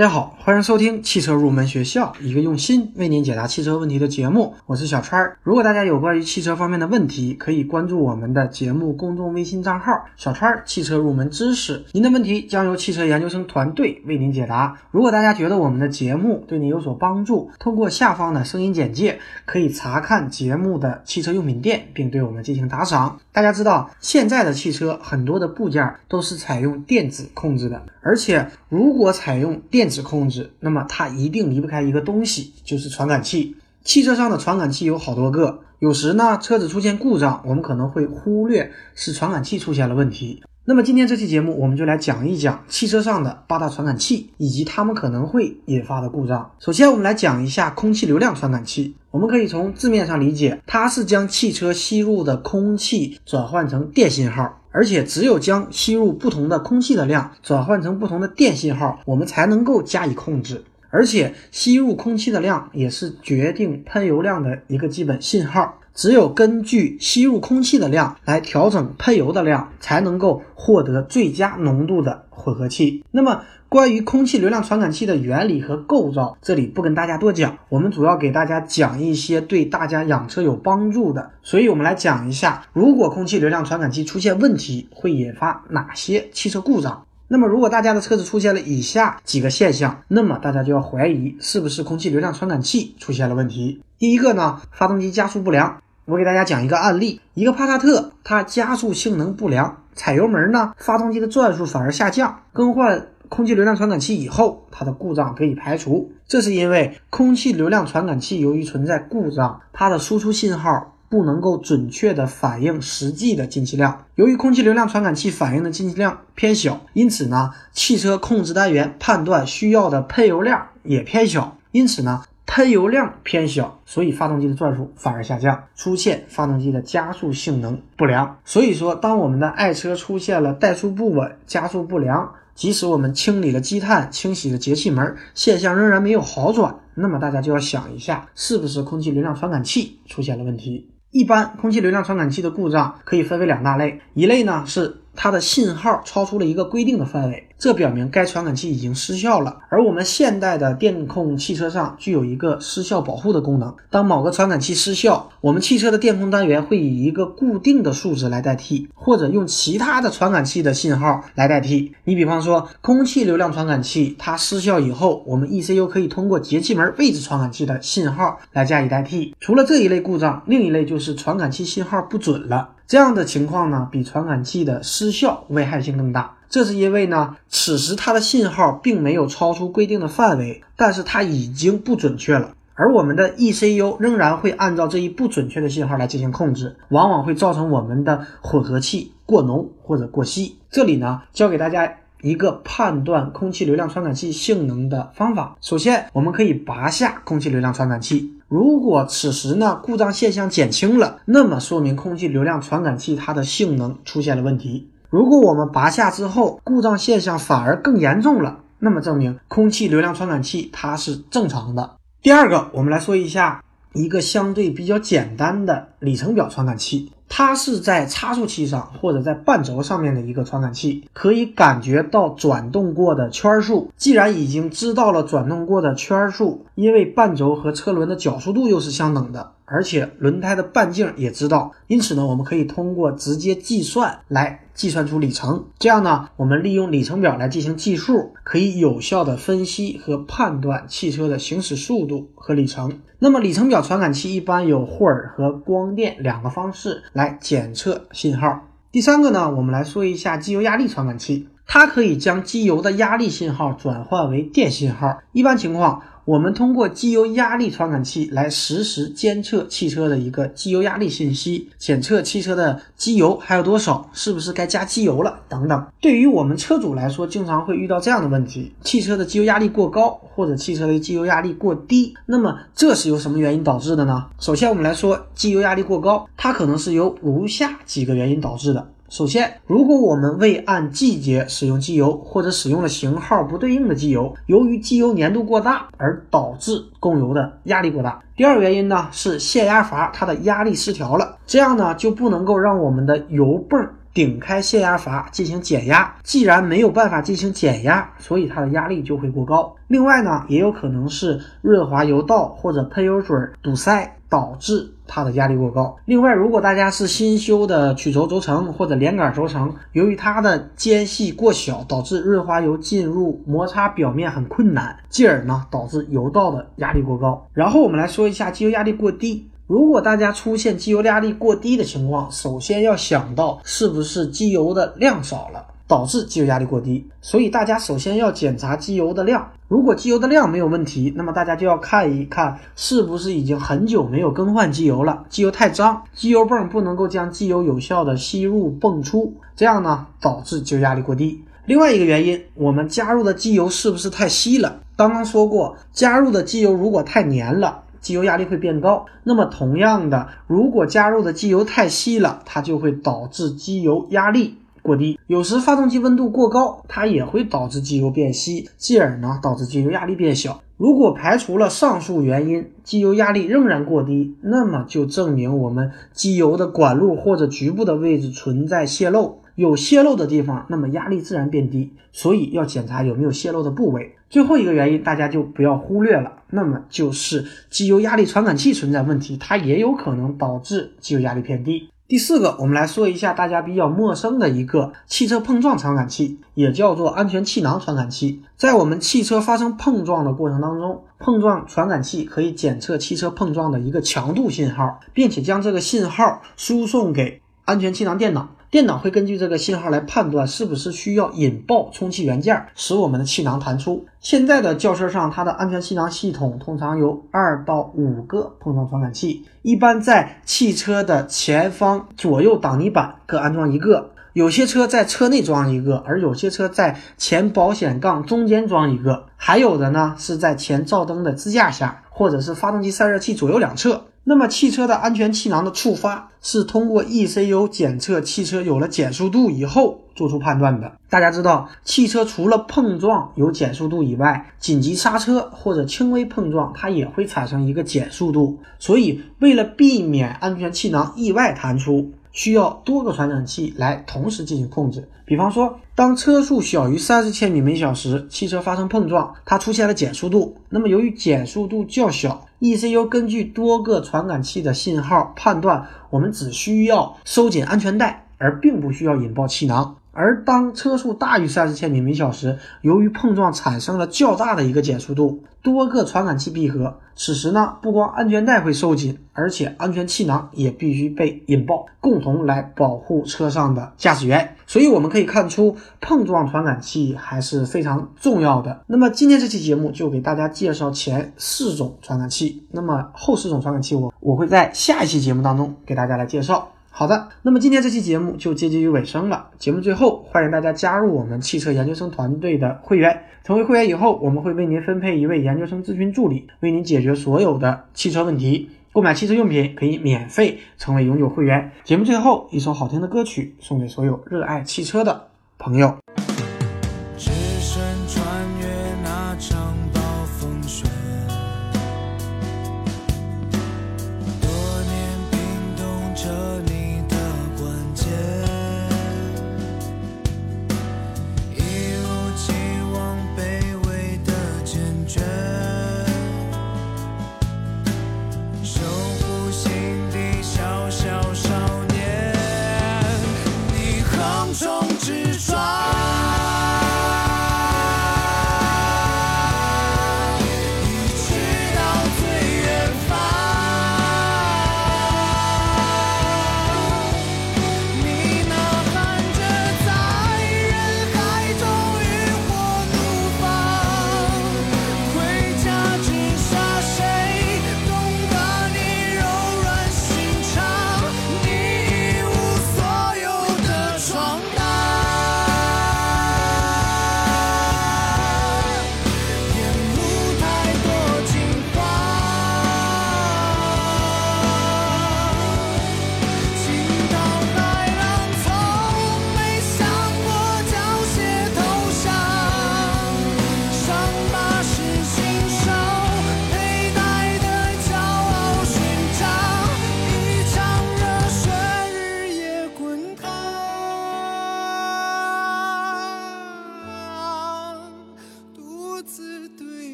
大家好，欢迎收听汽车入门学校，一个用心为您解答汽车问题的节目。我是小川儿。如果大家有关于汽车方面的问题，可以关注我们的节目公众微信账号“小川儿汽车入门知识”。您的问题将由汽车研究生团队为您解答。如果大家觉得我们的节目对您有所帮助，通过下方的声音简介可以查看节目的汽车用品店，并对我们进行打赏。大家知道，现在的汽车很多的部件都是采用电子控制的，而且如果采用电子控制，那么它一定离不开一个东西，就是传感器。汽车上的传感器有好多个，有时呢车子出现故障，我们可能会忽略是传感器出现了问题。那么今天这期节目，我们就来讲一讲汽车上的八大传感器以及它们可能会引发的故障。首先，我们来讲一下空气流量传感器。我们可以从字面上理解，它是将汽车吸入的空气转换成电信号，而且只有将吸入不同的空气的量转换成不同的电信号，我们才能够加以控制。而且吸入空气的量也是决定喷油量的一个基本信号。只有根据吸入空气的量来调整喷油的量，才能够获得最佳浓度的混合气。那么，关于空气流量传感器的原理和构造，这里不跟大家多讲，我们主要给大家讲一些对大家养车有帮助的。所以，我们来讲一下，如果空气流量传感器出现问题，会引发哪些汽车故障。那么，如果大家的车子出现了以下几个现象，那么大家就要怀疑是不是空气流量传感器出现了问题。第一个呢，发动机加速不良。我给大家讲一个案例，一个帕萨特，它加速性能不良，踩油门呢，发动机的转速反而下降。更换空气流量传感器以后，它的故障可以排除。这是因为空气流量传感器由于存在故障，它的输出信号不能够准确的反映实际的进气量。由于空气流量传感器反映的进气量偏小，因此呢，汽车控制单元判断需要的喷油量也偏小，因此呢。喷油量偏小，所以发动机的转速反而下降，出现发动机的加速性能不良。所以说，当我们的爱车出现了怠速不稳、加速不良，即使我们清理了积碳、清洗了节气门，现象仍然没有好转，那么大家就要想一下，是不是空气流量传感器出现了问题？一般空气流量传感器的故障可以分为两大类，一类呢是。它的信号超出了一个规定的范围，这表明该传感器已经失效了。而我们现代的电控汽车上具有一个失效保护的功能，当某个传感器失效，我们汽车的电控单元会以一个固定的数值来代替，或者用其他的传感器的信号来代替。你比方说，空气流量传感器它失效以后，我们 ECU 可以通过节气门位置传感器的信号来加以代替。除了这一类故障，另一类就是传感器信号不准了。这样的情况呢，比传感器的失效危害性更大。这是因为呢，此时它的信号并没有超出规定的范围，但是它已经不准确了，而我们的 ECU 仍然会按照这一不准确的信号来进行控制，往往会造成我们的混合气过浓或者过稀。这里呢，教给大家一个判断空气流量传感器性能的方法。首先，我们可以拔下空气流量传感器。如果此时呢故障现象减轻了，那么说明空气流量传感器它的性能出现了问题。如果我们拔下之后，故障现象反而更严重了，那么证明空气流量传感器它是正常的。第二个，我们来说一下一个相对比较简单的里程表传感器。它是在差速器上或者在半轴上面的一个传感器，可以感觉到转动过的圈数。既然已经知道了转动过的圈数，因为半轴和车轮的角速度又是相等的。而且轮胎的半径也知道，因此呢，我们可以通过直接计算来计算出里程。这样呢，我们利用里程表来进行计数，可以有效的分析和判断汽车的行驶速度和里程。那么里程表传感器一般有霍尔和光电两个方式来检测信号。第三个呢，我们来说一下机油压力传感器，它可以将机油的压力信号转换为电信号。一般情况。我们通过机油压力传感器来实时监测汽车的一个机油压力信息，检测汽车的机油还有多少，是不是该加机油了等等。对于我们车主来说，经常会遇到这样的问题：汽车的机油压力过高，或者汽车的机油压力过低。那么这是由什么原因导致的呢？首先，我们来说机油压力过高，它可能是由如下几个原因导致的。首先，如果我们未按季节使用机油，或者使用了型号不对应的机油，由于机油粘度过大而导致供油的压力过大。第二个原因呢是限压阀它的压力失调了，这样呢就不能够让我们的油泵顶开泄压阀进行减压。既然没有办法进行减压，所以它的压力就会过高。另外呢，也有可能是润滑油道或者喷油嘴堵塞导致它的压力过高。另外，如果大家是新修的曲轴轴承或者连杆轴承，由于它的间隙过小，导致润滑油进入摩擦表面很困难，进而呢导致油道的压力过高。然后我们来说一下机油压力过低。如果大家出现机油压力过低的情况，首先要想到是不是机油的量少了，导致机油压力过低。所以大家首先要检查机油的量。如果机油的量没有问题，那么大家就要看一看是不是已经很久没有更换机油了，机油太脏，机油泵不能够将机油有效的吸入泵出，这样呢导致机油压力过低。另外一个原因，我们加入的机油是不是太稀了？刚刚说过，加入的机油如果太黏了。机油压力会变高。那么同样的，如果加入的机油太稀了，它就会导致机油压力过低。有时发动机温度过高，它也会导致机油变稀，进而呢导致机油压力变小。如果排除了上述原因，机油压力仍然过低，那么就证明我们机油的管路或者局部的位置存在泄漏。有泄漏的地方，那么压力自然变低，所以要检查有没有泄漏的部位。最后一个原因，大家就不要忽略了，那么就是机油压力传感器存在问题，它也有可能导致机油压力偏低。第四个，我们来说一下大家比较陌生的一个汽车碰撞传感器，也叫做安全气囊传感器。在我们汽车发生碰撞的过程当中，碰撞传感器可以检测汽车碰撞的一个强度信号，并且将这个信号输送给安全气囊电脑。电脑会根据这个信号来判断是不是需要引爆充气元件，使我们的气囊弹出。现在的轿车上，它的安全气囊系统通常有二到五个碰撞传感器，一般在汽车的前方左右挡泥板各安装一个。有些车在车内装一个，而有些车在前保险杠中间装一个，还有的呢是在前照灯的支架下，或者是发动机散热器左右两侧。那么汽车的安全气囊的触发是通过 ECU 检测汽车有了减速度以后做出判断的。大家知道，汽车除了碰撞有减速度以外，紧急刹车或者轻微碰撞它也会产生一个减速度。所以为了避免安全气囊意外弹出。需要多个传感器来同时进行控制。比方说，当车速小于三十千米每小时，汽车发生碰撞，它出现了减速度。那么，由于减速度较小，ECU 根据多个传感器的信号判断，我们只需要收紧安全带，而并不需要引爆气囊。而当车速大于三十千米每小时，由于碰撞产生了较大的一个减速度，多个传感器闭合，此时呢，不光安全带会收紧，而且安全气囊也必须被引爆，共同来保护车上的驾驶员。所以我们可以看出，碰撞传感器还是非常重要的。那么今天这期节目就给大家介绍前四种传感器，那么后四种传感器我我会在下一期节目当中给大家来介绍。好的，那么今天这期节目就接近于尾声了。节目最后，欢迎大家加入我们汽车研究生团队的会员。成为会员以后，我们会为您分配一位研究生咨询助理，为您解决所有的汽车问题。购买汽车用品可以免费成为永久会员。节目最后，一首好听的歌曲送给所有热爱汽车的朋友。